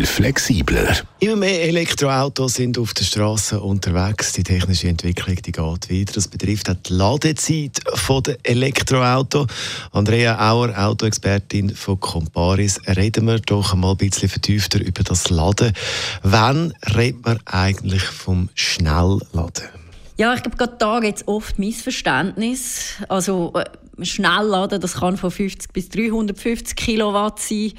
Will flexibler. Immer mehr Elektroautos sind auf der Straße unterwegs. Die technische Entwicklung die geht weiter. Das betrifft auch die Ladezeit der Elektroautos. Andrea Auer, Autoexpertin von Comparis. Reden wir doch mal ein bisschen vertiefter über das Laden. Wann redet man eigentlich vom Schnellladen? Ja, ich glaube, gerade da gibt es oft Missverständnis. Also, äh, Schnellladen, das kann von 50 bis 350 Kilowatt sein.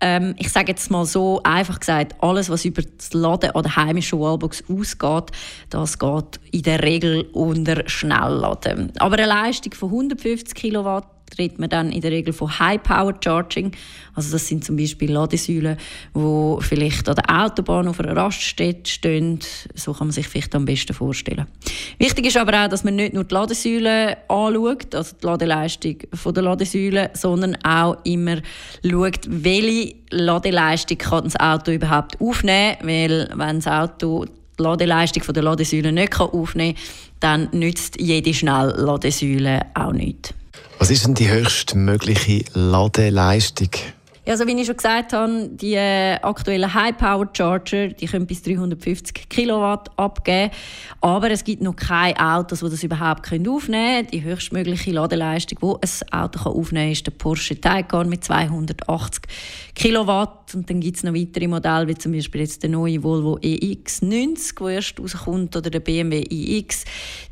Ähm, ich sage jetzt mal so einfach gesagt, alles, was über das Laden an der heimischen Wallbox ausgeht, das geht in der Regel unter Schnellladen. Aber eine Leistung von 150 Kilowatt redet man dann in der Regel von High Power Charging. Also das sind zum Beispiel Ladesäulen, wo vielleicht an der Autobahn auf einer Raststätte stehen. So kann man sich vielleicht am besten vorstellen. Wichtig ist aber auch, dass man nicht nur die Ladesäule anschaut, also die Ladeleistung der Ladesäule, sondern auch immer schaut, welche Ladeleistung kann das Auto überhaupt aufnehmen, weil wenn das Auto die Ladeleistung der Ladesäule nicht aufnehmen kann, dann nützt jede Schnellladesäule auch nichts. Was ist denn die höchstmögliche Ladeleistung? Ja, also wie ich schon gesagt habe, die äh, aktuellen High-Power-Charger, können bis 350 Kilowatt abgeben. Aber es gibt noch keine Autos, die das überhaupt können aufnehmen können. Die höchstmögliche Ladeleistung, die ein Auto kann aufnehmen kann, ist der Porsche Taycan mit 280 Kilowatt. Und dann gibt es noch weitere Modelle, wie zum Beispiel jetzt der neue Volvo EX90, der erst rauskommt, oder der BMW iX.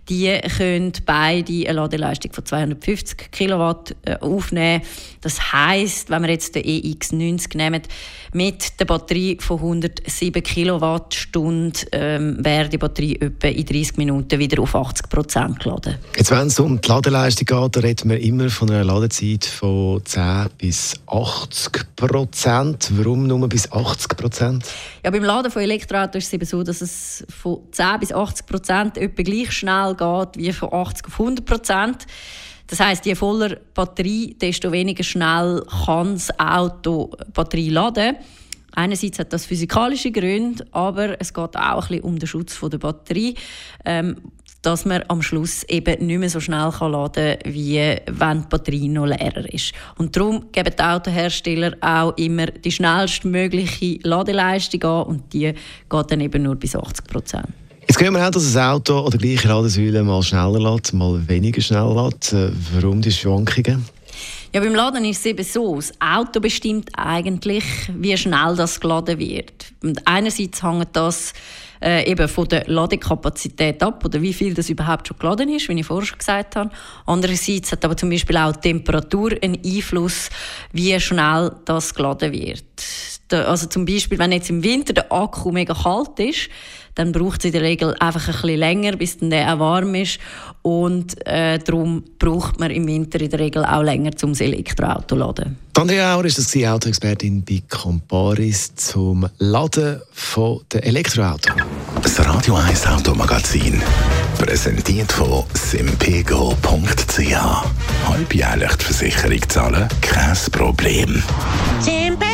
Die können beide eine Ladeleistung von 250 Kilowatt äh, aufnehmen. Das heißt, wenn wir jetzt den EX90 nehmen, mit der Batterie von 107 Kilowattstunden ähm, wäre die Batterie etwa in 30 Minuten wieder auf 80 Prozent geladen. Jetzt, wenn es um die Ladeleistung geht, reden wir immer von einer Ladezeit von 10 bis 80 Prozent. Warum nur bis 80 Prozent? Ja, beim Laden von Elektroautos ist es eben so, dass es von 10 bis 80 Prozent etwa gleich schnell geht wie von 80 auf 100 Prozent. Das heißt, je voller Batterie, desto weniger schnell kann das Auto Batterie laden. Einerseits hat das physikalische Gründe, aber es geht auch ein um den Schutz der Batterie, ähm, dass man am Schluss eben nicht mehr so schnell kann laden kann, wie wenn die Batterie noch leerer ist. Und darum geben die Autohersteller auch immer die schnellstmögliche Ladeleistung an und die geht dann eben nur bis 80 Prozent. Jetzt hören wir auch, dass ein Auto oder gleiche Ladesäule mal schneller lädt, mal weniger schnell lädt. Äh, warum die Schwankungen? Ja, beim Laden ist es eben so, das Auto bestimmt eigentlich, wie schnell das geladen wird. Und einerseits hängt das äh, eben von der Ladekapazität ab oder wie viel das überhaupt schon geladen ist, wie ich vorher schon gesagt habe. Andererseits hat aber zum Beispiel auch die Temperatur einen Einfluss, wie schnell das geladen wird. Also zum Beispiel, wenn jetzt im Winter der Akku mega kalt ist, dann braucht es in der Regel einfach ein bisschen länger, bis dann der auch warm ist. Und äh, darum braucht man im Winter in der Regel auch länger, um das Elektroauto zu laden. Andrea Auer ist das Autoexpertin bei Comparis zum Laden von der Elektroautos. Das Radio 1 Automagazin. Präsentiert von simpego.ch. Halbjährlich die Versicherung zahlen? Kein Problem. Simpego!